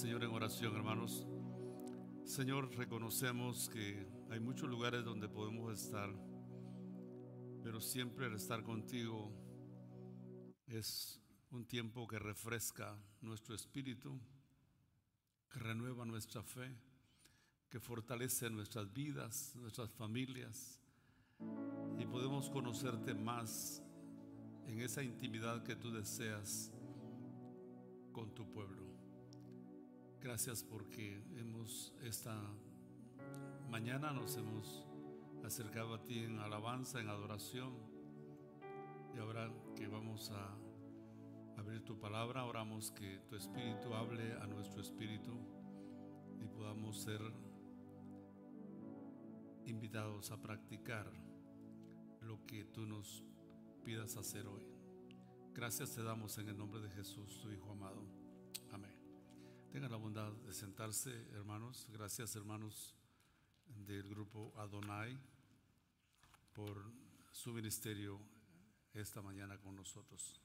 Señor en oración, hermanos. Señor, reconocemos que hay muchos lugares donde podemos estar, pero siempre el estar contigo es un tiempo que refresca nuestro espíritu, que renueva nuestra fe, que fortalece nuestras vidas, nuestras familias, y podemos conocerte más en esa intimidad que tú deseas con tu pueblo. Gracias porque hemos esta mañana nos hemos acercado a ti en alabanza, en adoración. Y ahora que vamos a abrir tu palabra, oramos que tu espíritu hable a nuestro espíritu y podamos ser invitados a practicar lo que tú nos pidas hacer hoy. Gracias te damos en el nombre de Jesús, tu Hijo amado. Tengan la bondad de sentarse, hermanos. Gracias, hermanos del grupo Adonai, por su ministerio esta mañana con nosotros.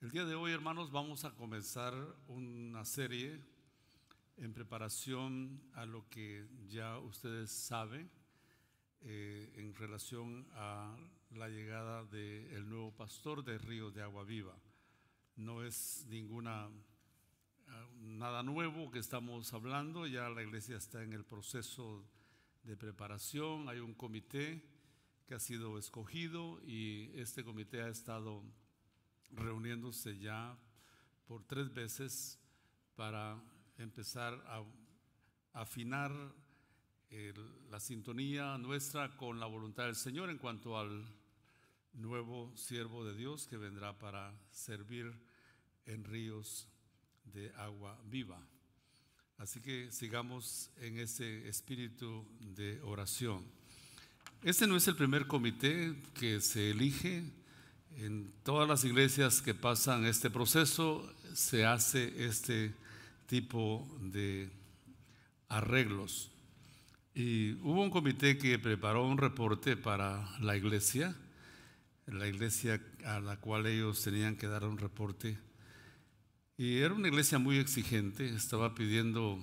El día de hoy, hermanos, vamos a comenzar una serie en preparación a lo que ya ustedes saben eh, en relación a la llegada del nuevo pastor de Río de Agua Viva. No es ninguna nada nuevo que estamos hablando, ya la iglesia está en el proceso de preparación, hay un comité que ha sido escogido y este comité ha estado reuniéndose ya por tres veces para empezar a afinar la sintonía nuestra con la voluntad del Señor en cuanto al nuevo siervo de Dios que vendrá para servir en ríos de agua viva. Así que sigamos en ese espíritu de oración. Este no es el primer comité que se elige. En todas las iglesias que pasan este proceso se hace este tipo de arreglos. Y hubo un comité que preparó un reporte para la iglesia, la iglesia a la cual ellos tenían que dar un reporte. Y era una iglesia muy exigente, estaba pidiendo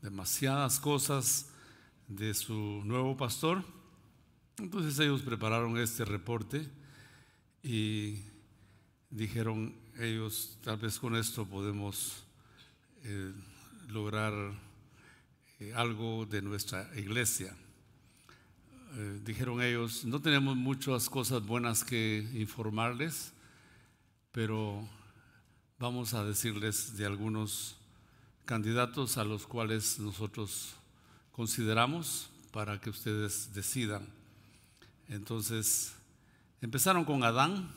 demasiadas cosas de su nuevo pastor. Entonces ellos prepararon este reporte y dijeron ellos, tal vez con esto podemos eh, lograr eh, algo de nuestra iglesia. Eh, dijeron ellos, no tenemos muchas cosas buenas que informarles, pero vamos a decirles de algunos candidatos a los cuales nosotros consideramos para que ustedes decidan. Entonces, empezaron con Adán,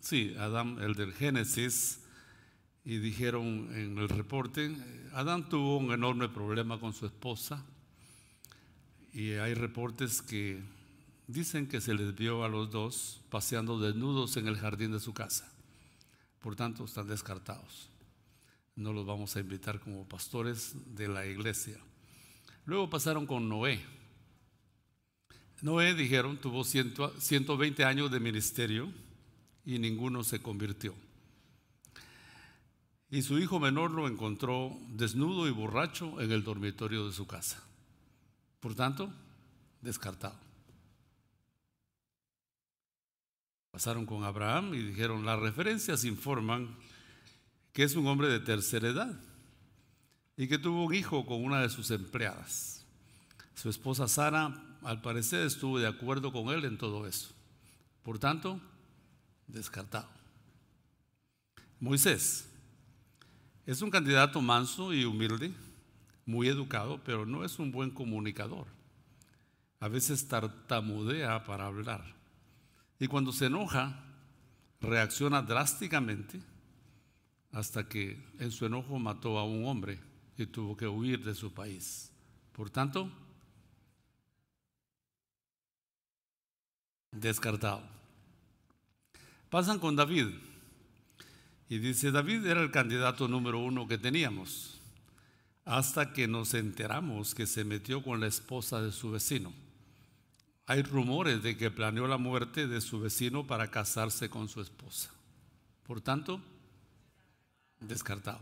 sí, Adán, el del Génesis, y dijeron en el reporte, Adán tuvo un enorme problema con su esposa y hay reportes que dicen que se les vio a los dos paseando desnudos en el jardín de su casa. Por tanto, están descartados. No los vamos a invitar como pastores de la iglesia. Luego pasaron con Noé. Noé, dijeron, tuvo 120 años de ministerio y ninguno se convirtió y su hijo menor lo encontró desnudo y borracho en el dormitorio de su casa. Por tanto, descartado. Pasaron con Abraham y dijeron, las referencias informan que es un hombre de tercera edad y que tuvo un hijo con una de sus empleadas. Su esposa Sara, al parecer, estuvo de acuerdo con él en todo eso. Por tanto, descartado. Moisés, es un candidato manso y humilde, muy educado, pero no es un buen comunicador. A veces tartamudea para hablar. Y cuando se enoja, reacciona drásticamente hasta que en su enojo mató a un hombre y tuvo que huir de su país. Por tanto, descartado. Pasan con David. Y dice, David era el candidato número uno que teníamos, hasta que nos enteramos que se metió con la esposa de su vecino. Hay rumores de que planeó la muerte de su vecino para casarse con su esposa. Por tanto, descartado.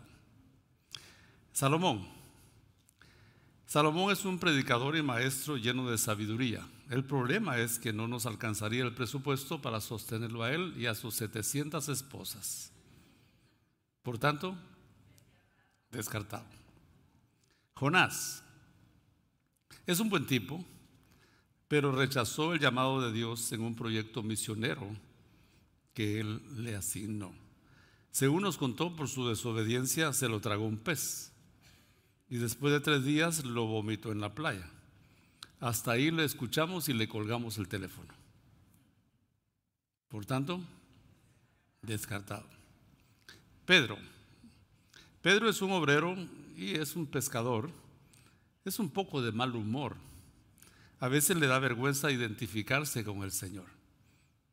Salomón. Salomón es un predicador y maestro lleno de sabiduría. El problema es que no nos alcanzaría el presupuesto para sostenerlo a él y a sus 700 esposas. Por tanto, descartado. Jonás es un buen tipo, pero rechazó el llamado de Dios en un proyecto misionero que él le asignó. Según nos contó, por su desobediencia se lo tragó un pez y después de tres días lo vomitó en la playa. Hasta ahí le escuchamos y le colgamos el teléfono. Por tanto, descartado. Pedro. Pedro es un obrero y es un pescador. Es un poco de mal humor. A veces le da vergüenza identificarse con el Señor.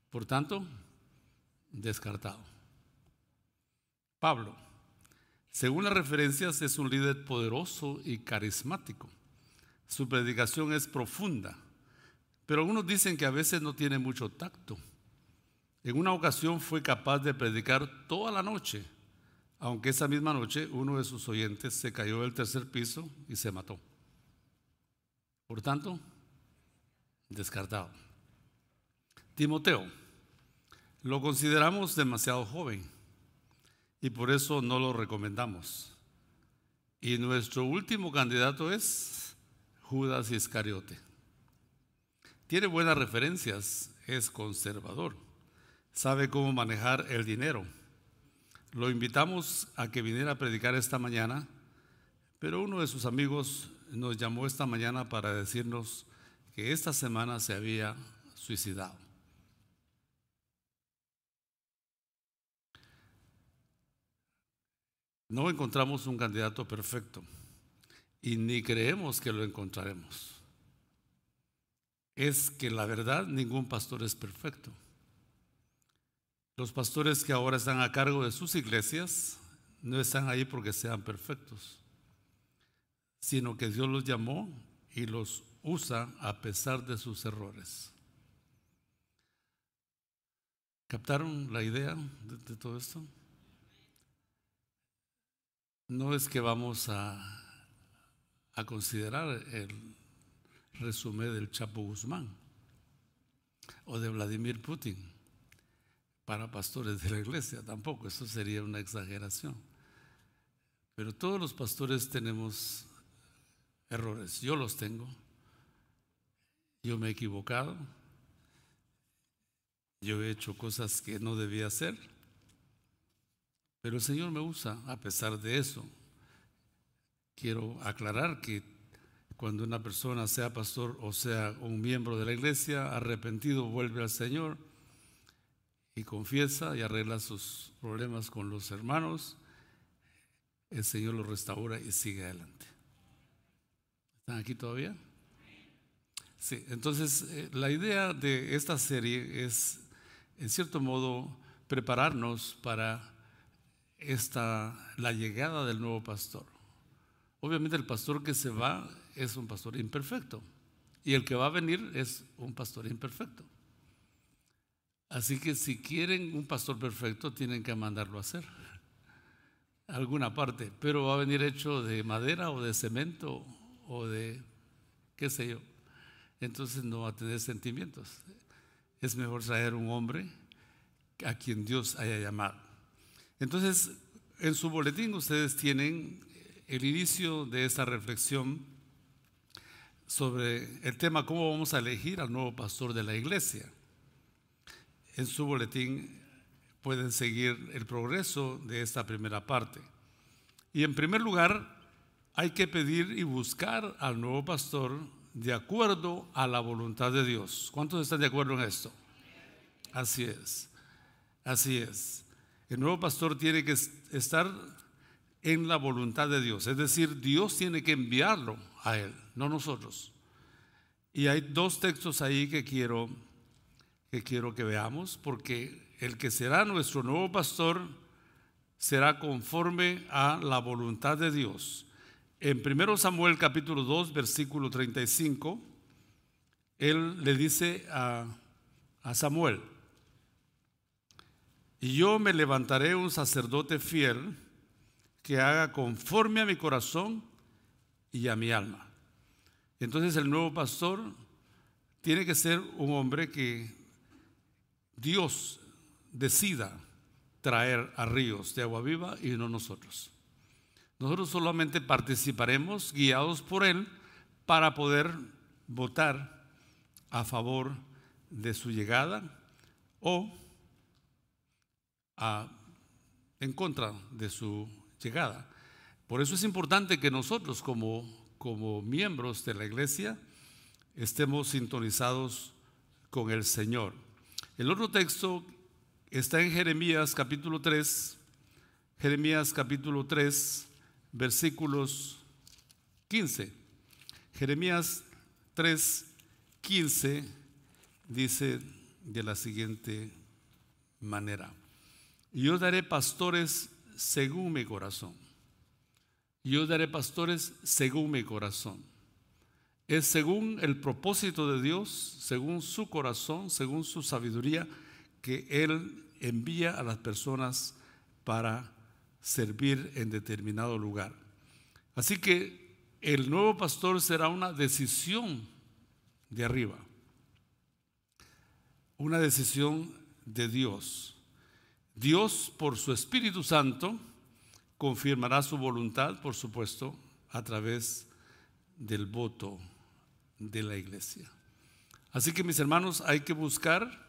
Por tanto, descartado. Pablo, según las referencias, es un líder poderoso y carismático. Su predicación es profunda, pero algunos dicen que a veces no tiene mucho tacto. En una ocasión fue capaz de predicar toda la noche, aunque esa misma noche uno de sus oyentes se cayó del tercer piso y se mató. Por tanto, descartado. Timoteo, lo consideramos demasiado joven y por eso no lo recomendamos. Y nuestro último candidato es Judas Iscariote. Tiene buenas referencias, es conservador, sabe cómo manejar el dinero. Lo invitamos a que viniera a predicar esta mañana, pero uno de sus amigos nos llamó esta mañana para decirnos que esta semana se había suicidado. No encontramos un candidato perfecto y ni creemos que lo encontraremos. Es que la verdad ningún pastor es perfecto. Los pastores que ahora están a cargo de sus iglesias no están ahí porque sean perfectos, sino que Dios los llamó y los usa a pesar de sus errores. ¿Captaron la idea de, todo esto? no es que vamos a, considerar el resumen del Chapo Guzmán o de Vladimir Putin para pastores de la iglesia, tampoco, eso sería una exageración. Pero todos los pastores tenemos errores, yo los tengo, yo me he equivocado, yo he hecho cosas que no debía hacer pero el Señor me usa a pesar de eso. Quiero aclarar que cuando una persona sea pastor o sea un miembro de la iglesia, arrepentido vuelve al Señor y confiesa y arregla sus problemas con los hermanos, el Señor lo restaura y sigue adelante. ¿Están aquí todavía? Sí, entonces eh, la idea de esta serie es, en cierto modo, prepararnos para esta, la llegada del nuevo pastor. Obviamente el pastor que se va es un pastor imperfecto y el que va a venir es un pastor imperfecto. Así que si quieren un pastor perfecto tienen que mandarlo a hacer alguna parte, pero va a venir hecho de madera o de cemento o de qué sé yo. Entonces no va a tener sentimientos. Es mejor traer un hombre a quien Dios haya llamado. Entonces, en su boletín ustedes tienen el inicio de esta reflexión sobre el tema cómo vamos a elegir al nuevo pastor de la iglesia. En su boletín pueden seguir el progreso de esta primera parte. Y en primer lugar, hay que pedir y buscar al nuevo pastor de acuerdo a la voluntad de Dios. ¿Cuántos están de acuerdo en esto? Así es, así es. El nuevo pastor tiene que estar en la voluntad de Dios. Es decir, Dios tiene que enviarlo a él, no nosotros. Y hay dos textos ahí que quiero que quiero que veamos, porque el que será nuestro nuevo pastor será conforme a la voluntad de Dios. En 1 Samuel capítulo 2, versículo 35, él le dice a, a Samuel, y yo me levantaré un sacerdote fiel que haga conforme a mi corazón y a mi alma. Entonces el nuevo pastor tiene que ser un hombre que Dios decida traer a ríos de agua viva y no nosotros. Nosotros solamente participaremos guiados por Él para poder votar a favor de su llegada o en contra de su llegada. Por eso es importante que nosotros como, como miembros de la iglesia estemos sintonizados con el Señor. El otro texto está en Jeremías capítulo 3, Jeremías capítulo 3, versículos 15. Jeremías 3, 15 dice de la siguiente manera, yo daré pastores según mi corazón, yo daré pastores según mi corazón. Es según el propósito de Dios, según su corazón, según su sabiduría, que Él envía a las personas para servir en determinado lugar. Así que el nuevo pastor será una decisión de arriba, una decisión de Dios. Dios, por su Espíritu Santo, confirmará su voluntad, por supuesto, a través del voto de la iglesia. Así que mis hermanos, hay que buscar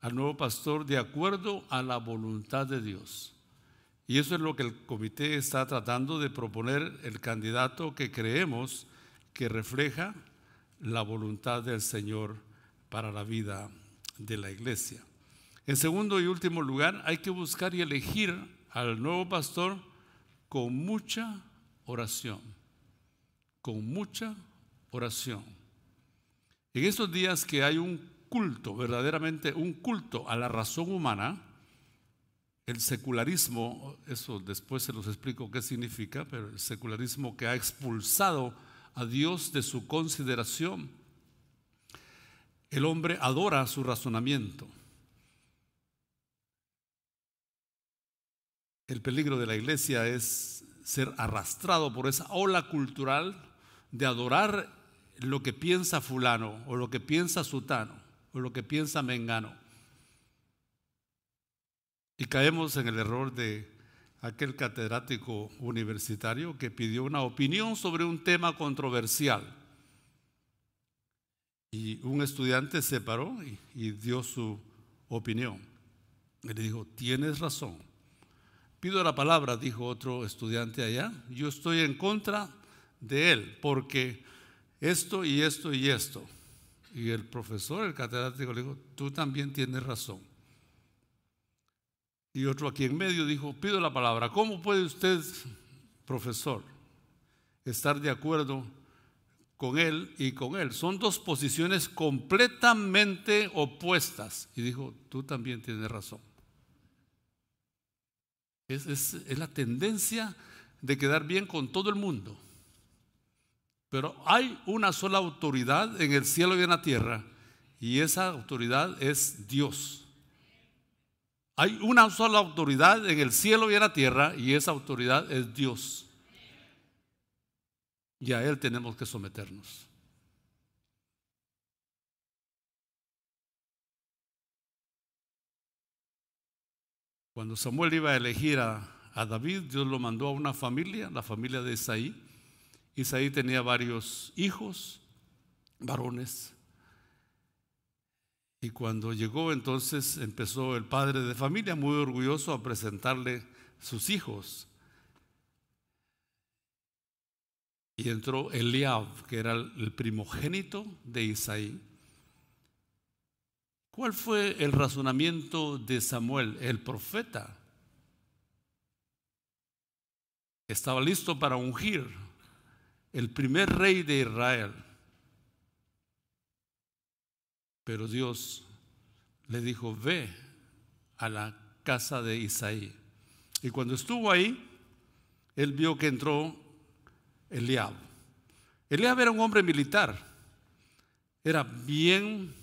al nuevo pastor de acuerdo a la voluntad de Dios. Y eso es lo que el comité está tratando de proponer, el candidato que creemos que refleja la voluntad del Señor para la vida de la iglesia. En segundo y último lugar, hay que buscar y elegir al nuevo pastor con mucha oración, con mucha oración. En estos días que hay un culto, verdaderamente un culto a la razón humana, el secularismo, eso después se los explico qué significa, pero el secularismo que ha expulsado a Dios de su consideración, el hombre adora su razonamiento. El peligro de la iglesia es ser arrastrado por esa ola cultural de adorar lo que piensa fulano o lo que piensa sutano o lo que piensa Mengano. Y caemos en el error de aquel catedrático universitario que pidió una opinión sobre un tema controversial. Y un estudiante se paró y, dio su opinión. Y le dijo, tienes razón. Pido la palabra, dijo otro estudiante allá. Yo estoy en contra de él porque esto y esto y esto. Y el profesor, el catedrático, le dijo, tú también tienes razón. Y otro aquí en medio dijo, pido la palabra, ¿cómo puede usted, profesor, estar de acuerdo con él y con él? Son dos posiciones completamente opuestas. Y dijo, tú también tienes razón. Es, es la tendencia de quedar bien con todo el mundo. Pero hay una sola autoridad en el cielo y en la tierra, y esa autoridad es Dios. Hay una sola autoridad en el cielo y en la tierra, y esa autoridad es Dios. Y a Él tenemos que someternos. Cuando Samuel iba a elegir a, a David, Dios lo mandó a una familia, la familia de Isaí Isaí tenía varios hijos, varones. Y cuando llegó entonces empezó el padre de familia muy orgulloso a presentarle sus hijos. Y entró Eliab, que era el primogénito de Isaí. ¿Cuál fue el razonamiento de Samuel, el profeta? Estaba listo para ungir el primer rey de Israel. Pero Dios le dijo, ve a la casa de Isaí. Y cuando estuvo ahí, él vio que entró Eliab. Eliab era un hombre militar. Era bien,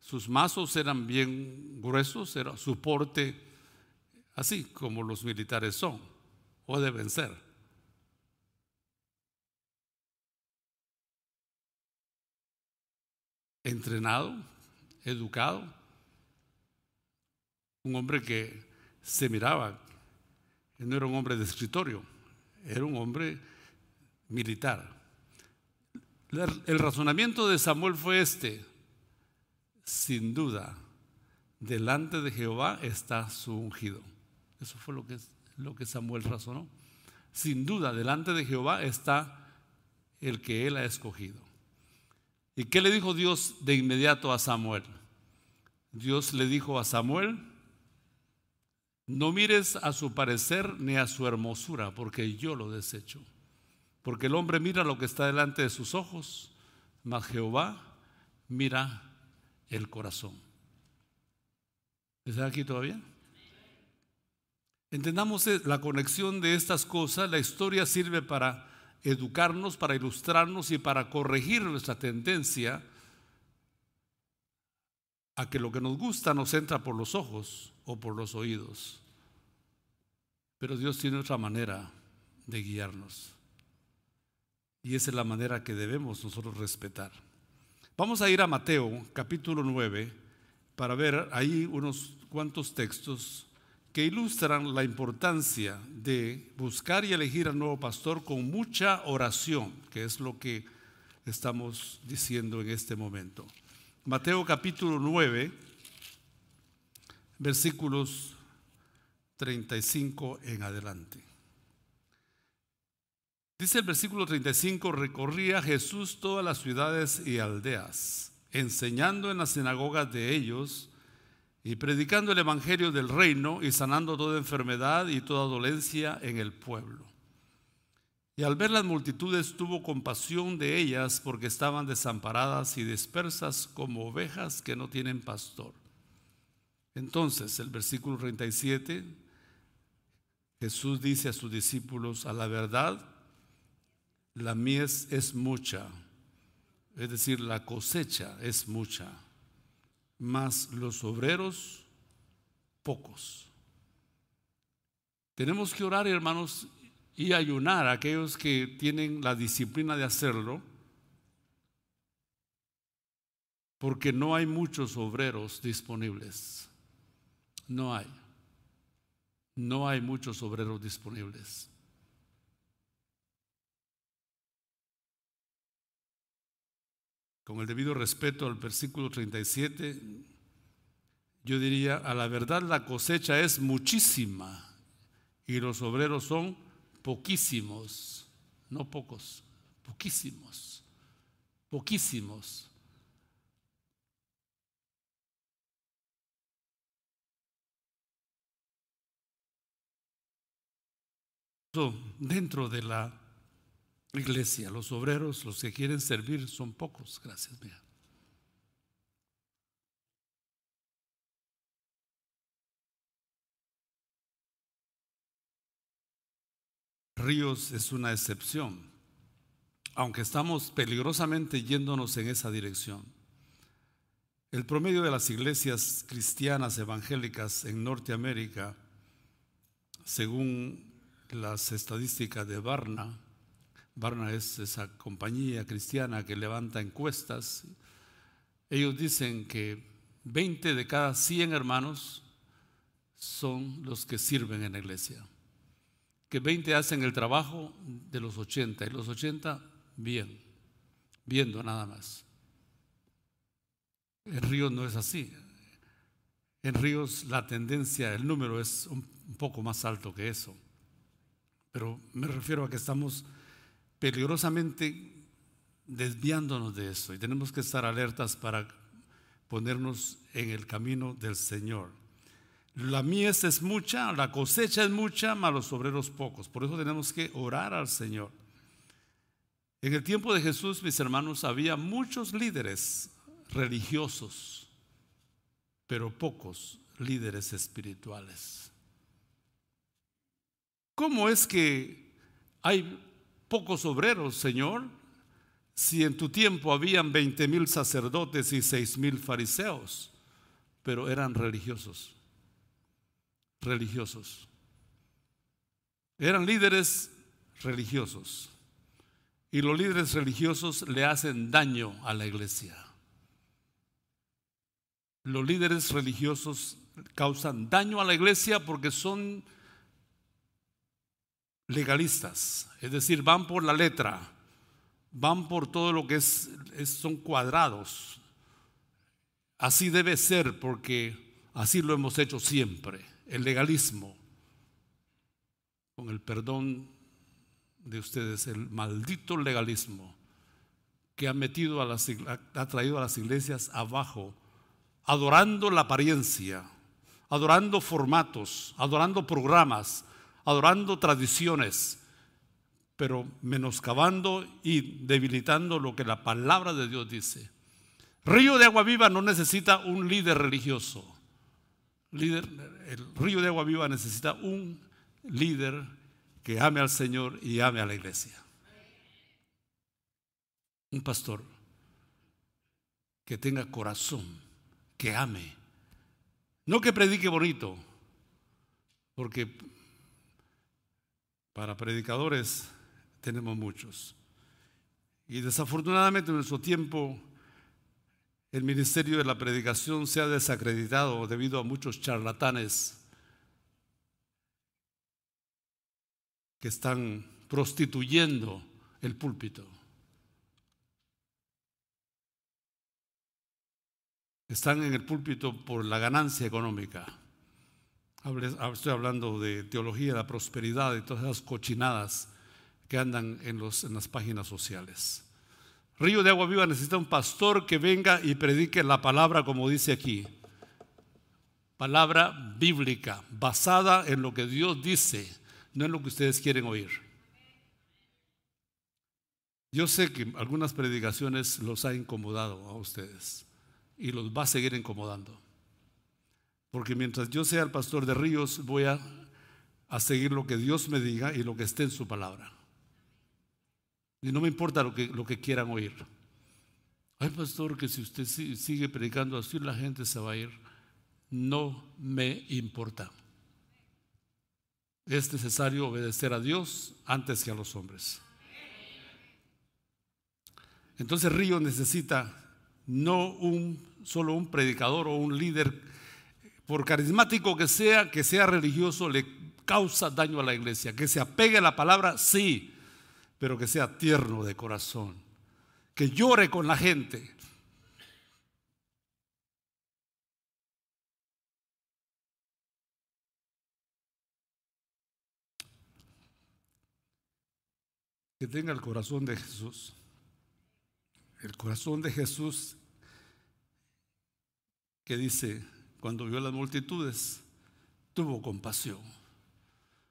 sus mazos eran bien gruesos, era su porte así como los militares son. o de vencer. Entrenado, educado, un hombre que se miraba, no era un hombre de escritorio, era un hombre militar. El razonamiento de Samuel fue este, sin duda, delante de Jehová está su ungido. Eso fue lo que, lo que Samuel razonó. Sin duda, delante de Jehová está el que él ha escogido. ¿Y qué le dijo Dios de inmediato a Samuel? Dios le dijo a Samuel, no mires a su parecer ni a su hermosura, porque yo lo desecho. Porque el hombre mira lo que está delante de sus ojos, mas Jehová mira el corazón. ¿Está aquí todavía? Entendamos eh, la conexión de estas cosas. La historia sirve para educarnos, para ilustrarnos y para corregir nuestra tendencia a que lo que nos gusta nos entra por los ojos o por los oídos. Pero Dios tiene otra manera de guiarnos. Y esa es la manera que debemos nosotros respetar. Vamos a ir a Mateo capítulo 9 para ver ahí unos cuantos textos que ilustran la importancia de buscar y elegir al nuevo pastor con mucha oración, que es lo que estamos diciendo en este momento. Mateo capítulo 9, versículos 35 en adelante. Dice el versículo 35, recorría Jesús todas las ciudades y aldeas, enseñando en las sinagogas de ellos y predicando el Evangelio del reino y sanando toda enfermedad y toda dolencia en el pueblo. Y al ver las multitudes tuvo compasión de ellas porque estaban desamparadas y dispersas como ovejas que no tienen pastor. Entonces el versículo 37, Jesús dice a sus discípulos, a la verdad, la mies es mucha, es decir, la cosecha es mucha, mas los obreros pocos. Tenemos que orar, hermanos, y ayunar a aquellos que tienen la disciplina de hacerlo, porque no hay muchos obreros disponibles. No hay. No hay muchos obreros disponibles. Con el debido respeto al versículo 37, yo diría, a la verdad la cosecha es muchísima y los obreros son poquísimos, no pocos, poquísimos, poquísimos. Dentro de la iglesia, los obreros, los que quieren servir son pocos, gracias mía. Ríos es una excepción, aunque estamos peligrosamente yéndonos en esa dirección. El promedio de las iglesias cristianas evangélicas en Norteamérica, según las estadísticas de Barna, Barna es esa compañía cristiana que levanta encuestas. Ellos dicen que 20 de cada 100 hermanos son los que sirven en la iglesia. Que 20 hacen el trabajo de los 80 y los 80 bien, viendo nada más. En Ríos no es así. En Ríos la tendencia, el número es un poco más alto que eso. Pero me refiero a que estamos peligrosamente desviándonos de eso y tenemos que estar alertas para ponernos en el camino del Señor. La mies es mucha, la cosecha es mucha, mas los obreros pocos. Por eso tenemos que orar al Señor. En el tiempo de Jesús, mis hermanos, había muchos líderes religiosos, pero pocos líderes espirituales. ¿Cómo es que hay pocos obreros, Señor, si en tu tiempo habían veinte mil sacerdotes y seis mil fariseos, pero eran religiosos, religiosos. Eran líderes religiosos. Y los líderes religiosos le hacen daño a la iglesia. Los líderes religiosos causan daño a la iglesia porque son legalistas, es decir, van por la letra, van por todo lo que es, son cuadrados. Así debe ser porque así lo hemos hecho siempre, el legalismo, con el perdón de ustedes, el maldito legalismo que ha metido a las, ha traído a las iglesias abajo, adorando la apariencia, adorando formatos, adorando programas, adorando tradiciones, pero menoscabando y debilitando lo que la palabra de Dios dice. Río de agua viva no necesita un líder religioso. el río de agua viva necesita un líder que ame al Señor y ame a la iglesia. Un pastor que tenga corazón, que ame. No que predique bonito, porque para predicadores tenemos muchos. Y desafortunadamente en nuestro tiempo el ministerio de la predicación se ha desacreditado debido a muchos charlatanes que están prostituyendo el púlpito. Están en el púlpito por la ganancia económica. Estoy hablando de teología de la prosperidad y todas esas cochinadas que andan en, en las páginas sociales. Río de Agua Viva necesita un pastor que venga y predique la palabra como dice aquí. Palabra bíblica, basada en lo que Dios dice, no en lo que ustedes quieren oír. Yo sé que algunas predicaciones los ha incomodado a ustedes y los va a seguir incomodando. Porque mientras yo sea el pastor de ríos, voy a, seguir lo que Dios me diga y lo que esté en su palabra. Y no me importa lo que, lo que quieran oír. Ay, pastor, que si usted sigue predicando así, la gente se va a ir. No me importa. Es necesario obedecer a Dios antes que a los hombres. Entonces Río necesita no un, solo un predicador o un líder por carismático que sea, que sea religioso, le causa daño a la iglesia. Que se apegue a la palabra, sí, pero que sea tierno de corazón. Que llore con la gente. Que tenga el corazón de Jesús. El corazón de Jesús que dice, cuando vio las multitudes, tuvo compasión.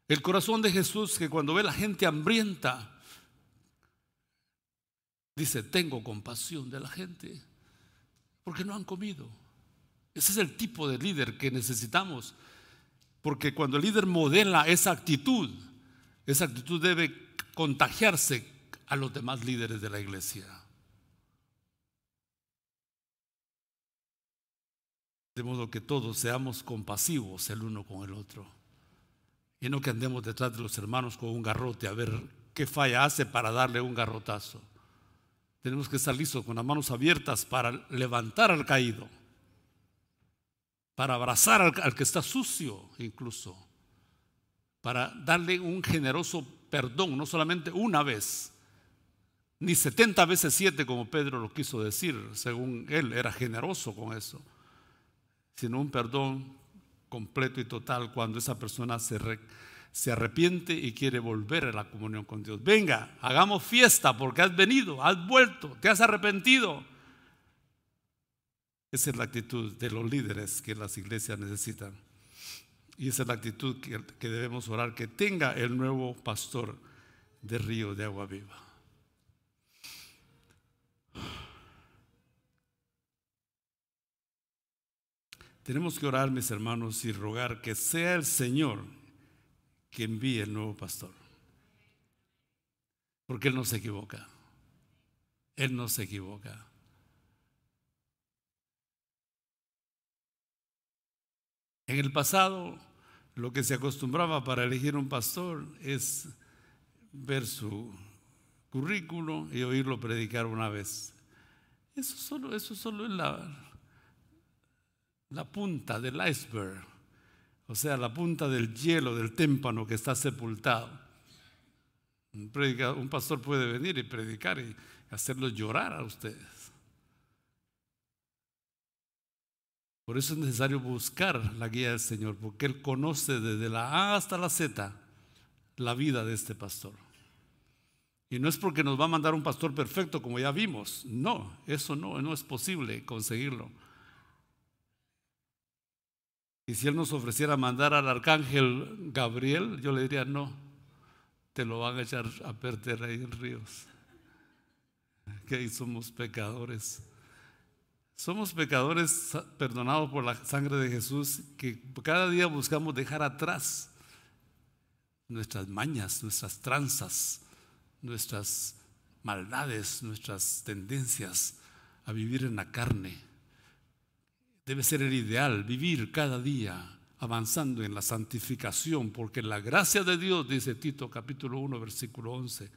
El corazón de Jesús que cuando ve la gente hambrienta, dice, tengo compasión de la gente, porque no han comido. Ese es el tipo de líder que necesitamos, porque cuando el líder modela esa actitud, esa actitud debe contagiarse a los demás líderes de la iglesia. De modo que todos seamos compasivos el uno con el otro. Y no que andemos detrás de los hermanos con un garrote a ver qué falla hace para darle un garrotazo. Tenemos que estar listos con las manos abiertas para levantar al caído, para abrazar al, al que está sucio incluso, para darle un generoso perdón, no solamente una vez, ni setenta veces siete como Pedro lo quiso decir, según él era generoso con eso sino un perdón completo y total cuando esa persona se, se arrepiente y quiere volver a la comunión con Dios. Venga, hagamos fiesta porque has venido, has vuelto, te has arrepentido. Esa es la actitud de los líderes que las iglesias necesitan. Y esa es la actitud que, que debemos orar, que tenga el nuevo pastor de río de agua viva. Tenemos que orar, mis hermanos, y rogar que sea el Señor que envíe el nuevo pastor. Porque Él no se equivoca. Él no se equivoca. En el pasado, lo que se acostumbraba para elegir un pastor es ver su currículo y oírlo predicar una vez. Eso solo, eso solo es la, la punta del iceberg, o sea, la punta del hielo, del témpano que está sepultado. Un, un pastor puede venir y predicar y hacerlos llorar a ustedes. Por eso es necesario buscar la guía del Señor, porque Él conoce desde la A hasta la Z la vida de este pastor. Y no es porque nos va a mandar un pastor perfecto como ya vimos. No, eso no, no es posible conseguirlo. Y si Él nos ofreciera mandar al arcángel Gabriel, yo le diría, no, te lo van a echar a perder ahí en ríos. Que ahí somos pecadores. Somos pecadores perdonados por la sangre de Jesús que cada día buscamos dejar atrás nuestras mañas, nuestras tranzas, nuestras maldades, nuestras tendencias a vivir en la carne. Debe ser el ideal, vivir cada día avanzando en la santificación, porque la gracia de Dios, dice Tito capítulo 1, versículo 11,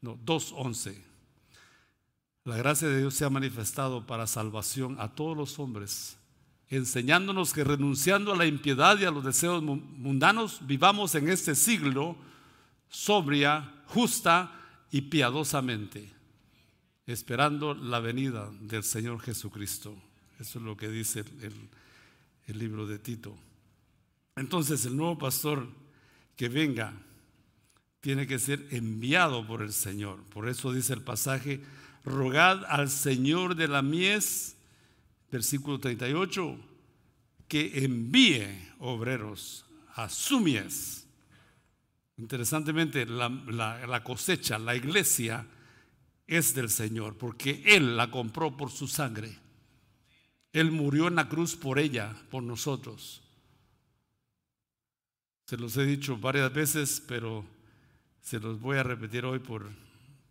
no, 2, 11, la gracia de Dios se ha manifestado para salvación a todos los hombres, enseñándonos que renunciando a la impiedad y a los deseos mundanos, vivamos en este siglo sobria, justa y piadosamente, esperando la venida del Señor Jesucristo. Eso es lo que dice el, libro de Tito. Entonces el nuevo pastor que venga tiene que ser enviado por el Señor. Por eso dice el pasaje, rogad al Señor de la mies, versículo 38, que envíe obreros a su mies. Interesantemente, la, cosecha, la iglesia, es del Señor, porque Él la compró por su sangre. Él murió en la cruz por ella, por nosotros. Se los he dicho varias veces, pero se los voy a repetir hoy por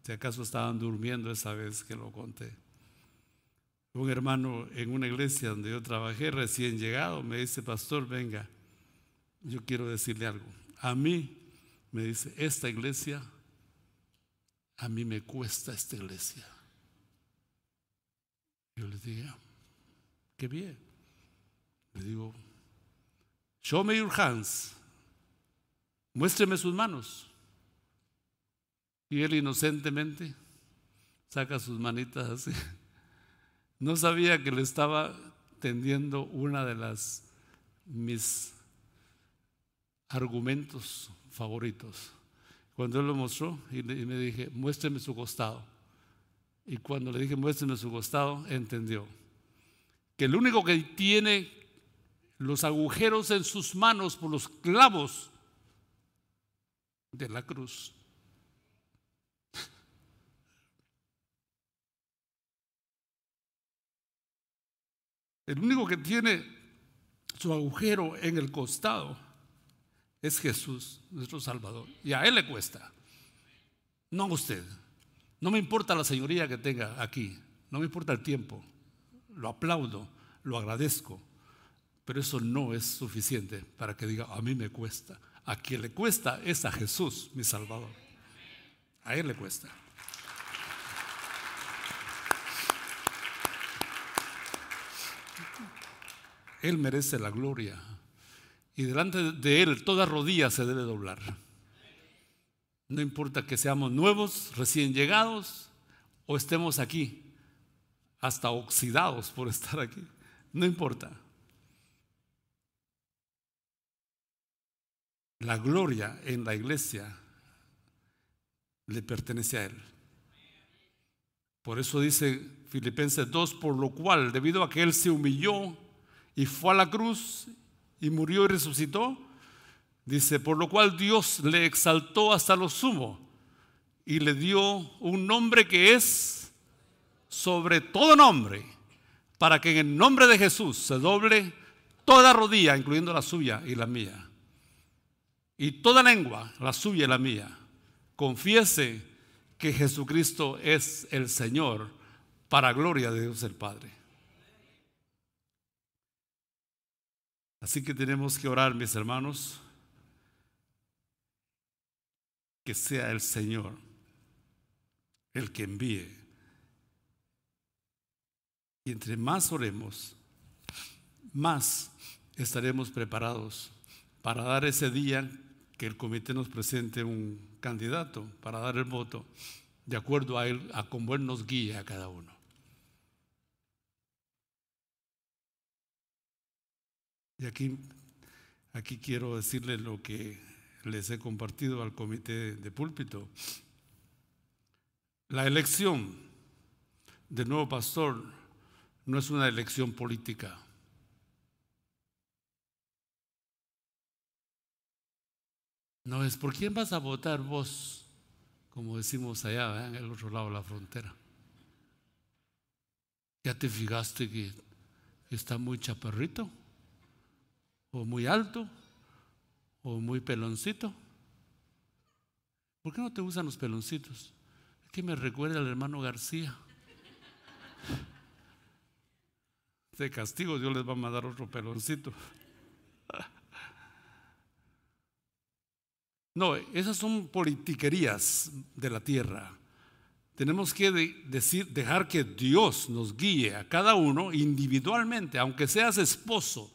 si acaso estaban durmiendo esa vez que lo conté. Un hermano en una iglesia donde yo trabajé, recién llegado, me dice, pastor, venga, yo quiero decirle algo. A mí, me dice, esta iglesia, a mí me cuesta esta iglesia. Yo le dije, qué bien. Le digo, show me your hands. Muéstreme sus manos. Y él inocentemente saca sus manitas así. No sabía que le estaba tendiendo una de las mis argumentos favoritos. Cuando él lo mostró y, me dije, muéstreme su costado. Y cuando le dije, muéstreme su costado, entendió que el único que tiene los agujeros en sus manos por los clavos de la cruz El único que tiene su agujero en el costado es Jesús, nuestro Salvador. Y a Él le cuesta, no a usted. No me importa la señoría que tenga aquí, no me importa el tiempo. Lo aplaudo, lo agradezco, pero eso no es suficiente para que diga, a mí me cuesta. A quien le cuesta es a Jesús, mi Salvador. A Él le cuesta. Él merece la gloria. Y delante de Él toda rodilla se debe doblar. No importa que seamos nuevos, recién llegados, o estemos aquí, hasta oxidados por estar aquí. No importa. La gloria en la iglesia le pertenece a Él. Por eso dice Filipenses 2, por lo cual, debido a que Él se humilló, y fue a la cruz y murió y resucitó. Dice, por lo cual Dios le exaltó hasta lo sumo y le dio un nombre que es sobre todo nombre, para que en el nombre de Jesús se doble toda rodilla, incluyendo la suya y la mía, y toda lengua, la suya y la mía, confiese que Jesucristo es el Señor para gloria de Dios el Padre. Así que tenemos que orar, mis hermanos, que sea el Señor el que envíe. Y entre más oremos, más estaremos preparados para dar ese día que el comité nos presente un candidato para dar el voto de acuerdo a él, a cómo él nos guíe a cada uno. Y aquí, aquí quiero decirles lo que les he compartido al comité de púlpito. La elección del nuevo pastor no es una elección política. No es por quién vas a votar vos, como decimos allá en el otro lado de la frontera. ¿Ya te fijaste que está muy chaparrito? ¿O muy alto? ¿O muy peloncito? ¿Por qué no te usan los peloncitos? Es que me recuerda al hermano García. De castigo Dios les va a mandar otro peloncito. No, esas son politiquerías de la tierra. Tenemos que decir, dejar que Dios nos guíe a cada uno individualmente, aunque seas esposo.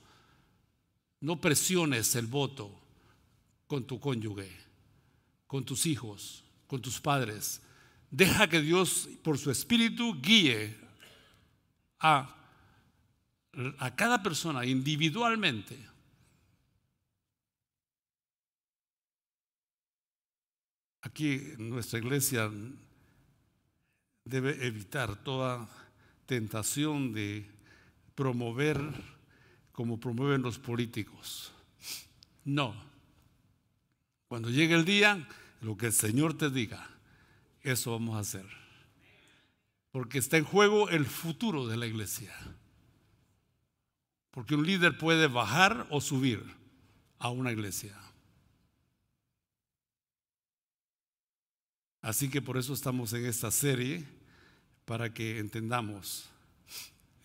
No presiones el voto con tu cónyuge, con tus hijos, con tus padres. Deja que Dios, por su espíritu, guíe a, a cada persona individualmente. Aquí nuestra iglesia debe evitar toda tentación de promover como promueven los políticos. No. Cuando llegue el día, lo que el Señor te diga, eso vamos a hacer. Porque está en juego el futuro de la iglesia. Porque un líder puede bajar o subir a una iglesia. Así que por eso estamos en esta serie, para que entendamos.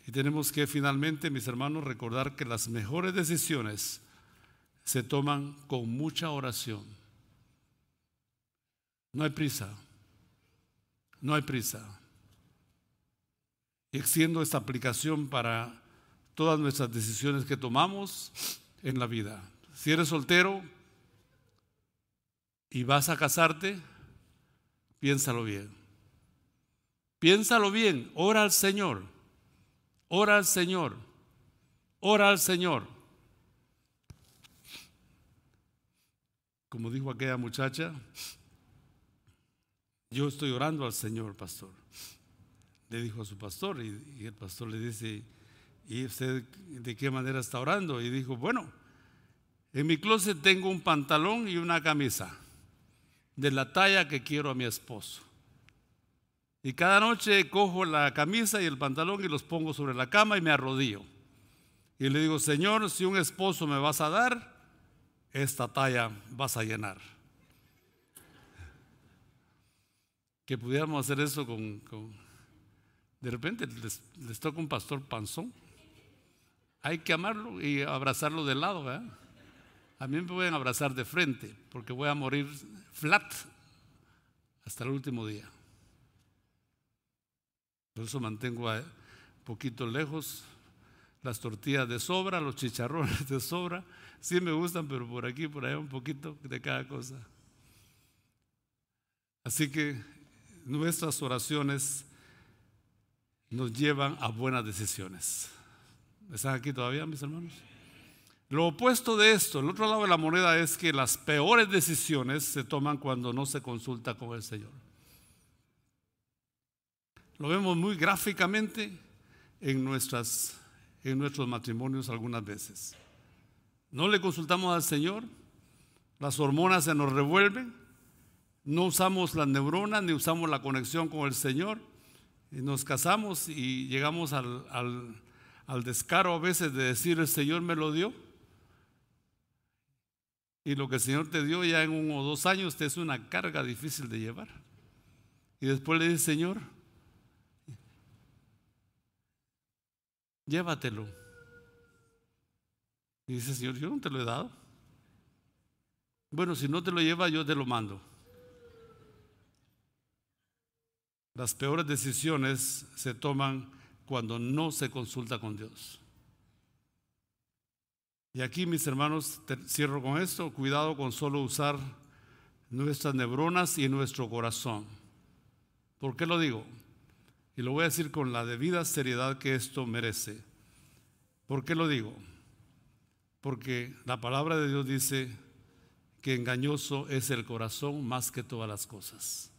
Y tenemos que finalmente, mis hermanos, recordar que las mejores decisiones se toman con mucha oración. No hay prisa, no hay prisa. Y extiendo esta aplicación para todas nuestras decisiones que tomamos en la vida. Si eres soltero y vas a casarte, Piénsalo bien. Piénsalo bien. Ora al Señor. Ora al Señor. Ora al Señor. Como dijo aquella muchacha, yo estoy orando al Señor, pastor. Le dijo a su pastor y, el pastor le dice, ¿y usted de qué manera está orando? Y dijo, bueno, en mi closet tengo un pantalón y una camisa de la talla que quiero a mi esposo. Y cada noche cojo la camisa y el pantalón y los pongo sobre la cama y me arrodillo. Y le digo, Señor, si un esposo me vas a dar, esta talla vas a llenar. Que pudiéramos hacer eso con... de repente les, les, toca un pastor panzón. Hay que amarlo y abrazarlo de lado. ¿verdad? A mí me pueden abrazar de frente porque voy a morir flat hasta el último día. Por eso mantengo un poquito lejos las tortillas de sobra, los chicharrones de sobra. Sí me gustan, pero por aquí, por allá un poquito de cada cosa. Así que nuestras oraciones nos llevan a buenas decisiones. ¿Están aquí todavía, mis hermanos? Lo opuesto de esto, el otro lado de la moneda es que las peores decisiones se toman cuando no se consulta con el Señor. Lo vemos muy gráficamente en, nuestras, en nuestros matrimonios algunas veces. No le consultamos al Señor, las hormonas se nos revuelven, no usamos las neuronas ni usamos la conexión con el Señor, y nos casamos y llegamos al, al descaro a veces de decir el Señor me lo dio y lo que el Señor te dio ya en uno o dos años te es una carga difícil de llevar. Y después le dice, Señor, llévatelo. Y dice, Señor, yo no te lo he dado. Bueno, si no te lo lleva, yo te lo mando. Las peores decisiones se toman cuando no se consulta con Dios. Y aquí, mis hermanos, cierro con esto. Cuidado con solo usar nuestras neuronas y nuestro corazón. ¿Por qué lo digo? Y lo voy a decir con la debida seriedad que esto merece. ¿Por qué lo digo? Porque la palabra de Dios dice que engañoso es el corazón más que todas las cosas.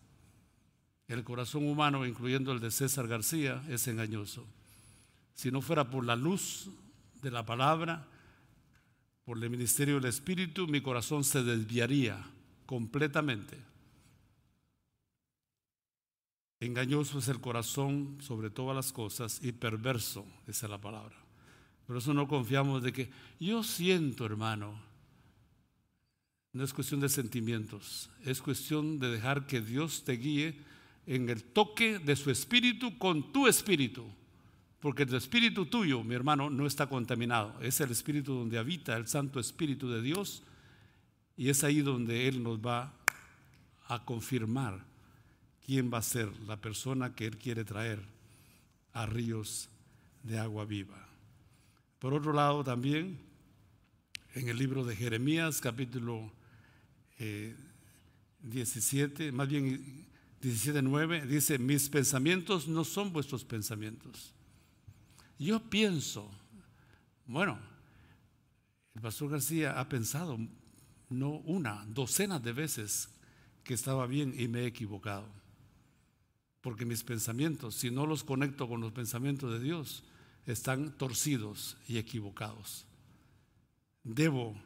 El corazón humano, incluyendo el de César García, es engañoso. Si no fuera por la luz de la palabra, por el ministerio del Espíritu, mi corazón se desviaría completamente. Engañoso es el corazón sobre todas las cosas y perverso, es la palabra. Por eso no confiamos de que yo siento, hermano. No es cuestión de sentimientos, es cuestión de dejar que Dios te guíe en el toque de su espíritu con tu espíritu. Porque el espíritu tuyo, mi hermano, no está contaminado. Es el espíritu donde habita el Santo Espíritu de Dios y es ahí donde Él nos va a confirmar quién va a ser la persona que Él quiere traer a ríos de agua viva. Por otro lado, también en el libro de Jeremías, capítulo 17, eh, más bien 17.9 dice, mis pensamientos no son vuestros pensamientos. Yo pienso, bueno, el pastor García ha pensado no una, docenas de veces que estaba bien y me he equivocado. Porque mis pensamientos, si no los conecto con los pensamientos de Dios, están torcidos y equivocados. Debo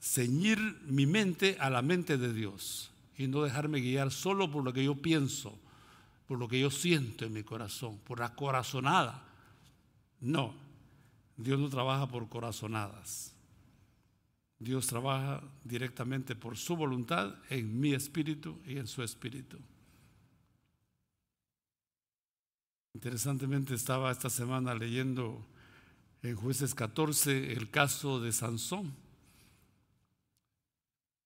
ceñir mi mente a la mente de Dios y no dejarme guiar solo por lo que yo pienso, por lo que yo siento en mi corazón, por la corazonada. No, Dios no trabaja por corazonadas. Dios trabaja directamente por su voluntad en mi espíritu y en su espíritu. Interesantemente estaba esta semana leyendo en jueces 14 el caso de Sansón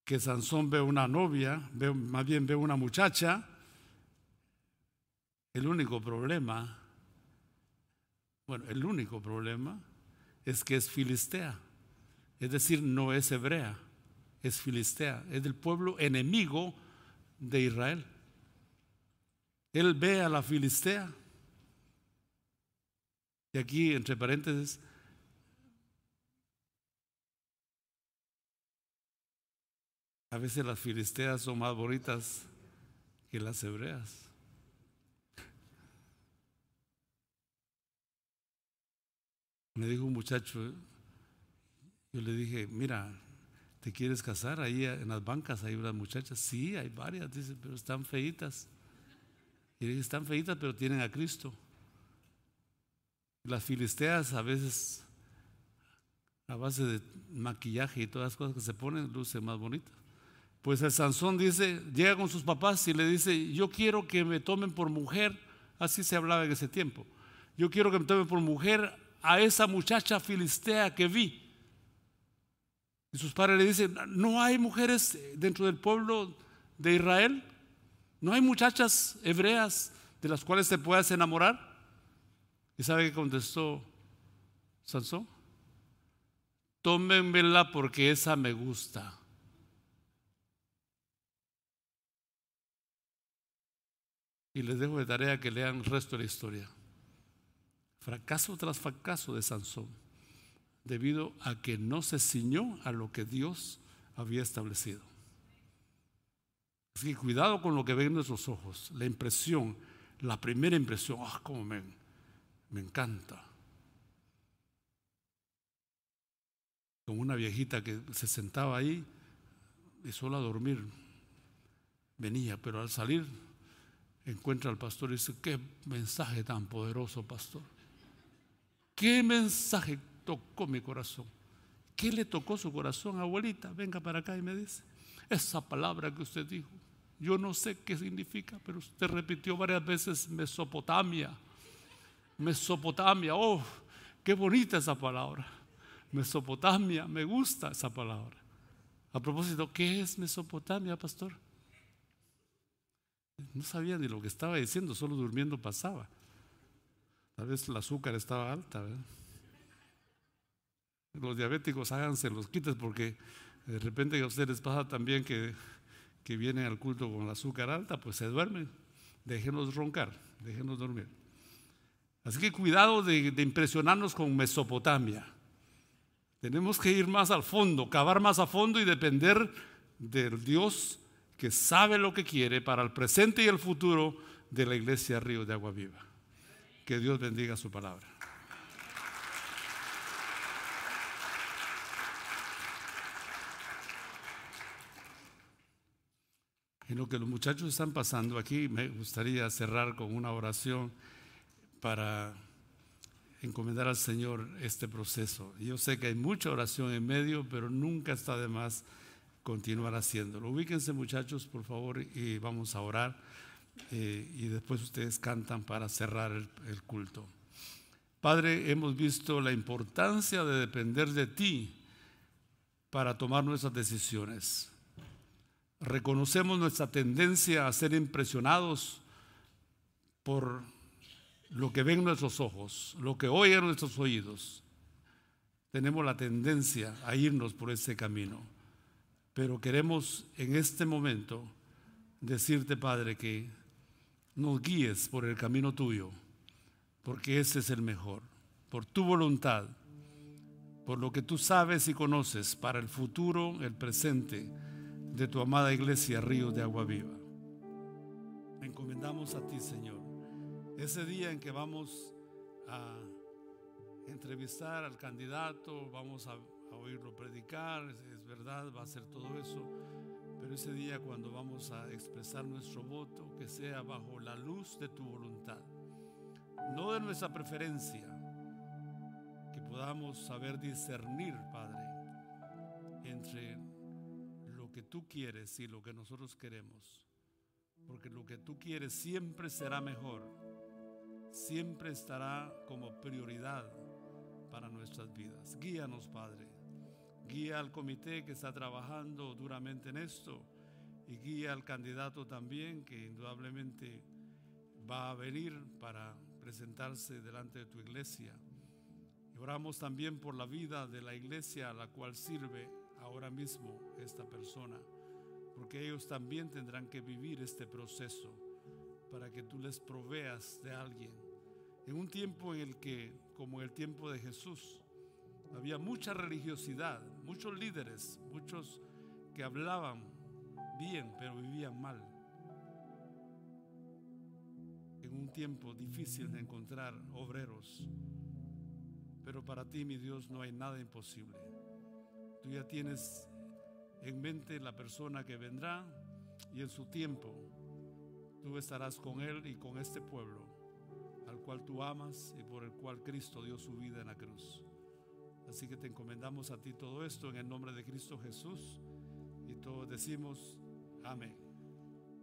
que Sansón ve una novia, ve, más bien ve una muchacha. El único problema, bueno, el único problema es que es filistea, es decir, no es hebrea, es filistea, es del pueblo enemigo de Israel. Él ve a la filistea. Y aquí, entre paréntesis, A veces las filisteas son más bonitas que las hebreas. Me dijo un muchacho, yo le dije, mira, ¿te quieres casar? Ahí en las bancas hay unas muchachas. Sí, hay varias, dice, pero están feitas. Y le dije, están feitas, pero tienen a Cristo. Las filisteas a veces, a base de maquillaje y todas las cosas que se ponen, lucen más bonitas. Pues el Sansón dice, llega con sus papás y le dice, yo quiero que me tomen por mujer, así se hablaba en ese tiempo, yo quiero que me tomen por mujer a esa muchacha filistea que vi. Y sus padres le dicen, no hay mujeres dentro del pueblo de Israel, no hay muchachas hebreas de las cuales te puedas enamorar. ¿Y sabe qué contestó Sansón? Tómenmela porque esa me gusta. Y les dejo de tarea que lean el resto de la historia. Fracaso tras fracaso de Sansón, debido a que no se ciñó a lo que Dios había establecido. Así que cuidado con lo que ven nuestros ojos, la impresión, la primera impresión, ah, cómo me, me encanta. Como una viejita que se sentaba ahí y solo a dormir venía, pero al salir encuentra al pastor y dice, qué mensaje tan poderoso, pastor. ¿Qué mensaje tocó mi corazón? ¿Qué le tocó su corazón, abuelita? Venga para acá y me dice, esa palabra que usted dijo, yo no sé qué significa, pero usted repitió varias veces Mesopotamia. Mesopotamia, oh, qué bonita esa palabra. Mesopotamia, me gusta esa palabra. A propósito, ¿qué es Mesopotamia, pastor? No sabía ni lo que estaba diciendo, solo durmiendo pasaba. Tal vez el azúcar estaba alta. Los diabéticos háganse los quites porque de repente a ustedes pasa también que, que vienen al culto con el azúcar alta, pues se duermen. Déjenos roncar, déjenos dormir. Así que cuidado de impresionarnos con Mesopotamia. Tenemos que ir más al fondo, cavar más a fondo y depender del Dios que sabe lo que quiere para el presente y el futuro de la iglesia Río de Agua Viva. Que Dios bendiga su palabra. En lo que los muchachos están pasando aquí, me gustaría cerrar con una oración para encomendar al Señor este proceso. Yo sé que hay mucha oración en medio, pero nunca está de más continuar haciéndolo. Ubíquense muchachos, por favor, y vamos a orar. Eh, y después ustedes cantan para cerrar el, culto. Padre, hemos visto la importancia de depender de ti para tomar nuestras decisiones. Reconocemos nuestra tendencia a ser impresionados por lo que ven nuestros ojos, lo que oyen nuestros oídos. Tenemos la tendencia a irnos por ese camino. Pero queremos en este momento decirte, Padre, que nos guíes por el camino tuyo, porque ese es el mejor, por tu voluntad, por lo que tú sabes y conoces para el futuro, el presente de tu amada iglesia, Río de Agua Viva. Encomendamos a ti, Señor, ese día en que vamos a entrevistar al candidato, vamos a, oírlo predicar, va a ser todo eso pero ese día cuando vamos a expresar nuestro voto, que sea bajo la luz de tu voluntad, no de nuestra preferencia, que podamos saber discernir, Padre, entre lo que tú quieres y lo que nosotros queremos. Porque lo que tú quieres siempre será mejor, siempre estará como prioridad para nuestras vidas. Guíanos, Padre guía al comité que está trabajando duramente en esto y guía al candidato también que indudablemente va a venir para presentarse delante de tu iglesia. Y oramos también por la vida de la iglesia a la cual sirve ahora mismo esta persona, porque ellos también tendrán que vivir este proceso para que tú les proveas de alguien. En un tiempo en el que, como en el tiempo de Jesús, había mucha religiosidad, muchos líderes, muchos que hablaban bien, pero vivían mal. En un tiempo difícil de encontrar obreros. Pero para ti, mi Dios, no hay nada imposible. Tú ya tienes en mente la persona que vendrá y en su tiempo tú estarás con él y con este pueblo al cual tú amas y por el cual Cristo dio su vida en la cruz. Así que te encomendamos a ti todo esto en el nombre de Cristo Jesús y todos decimos amén.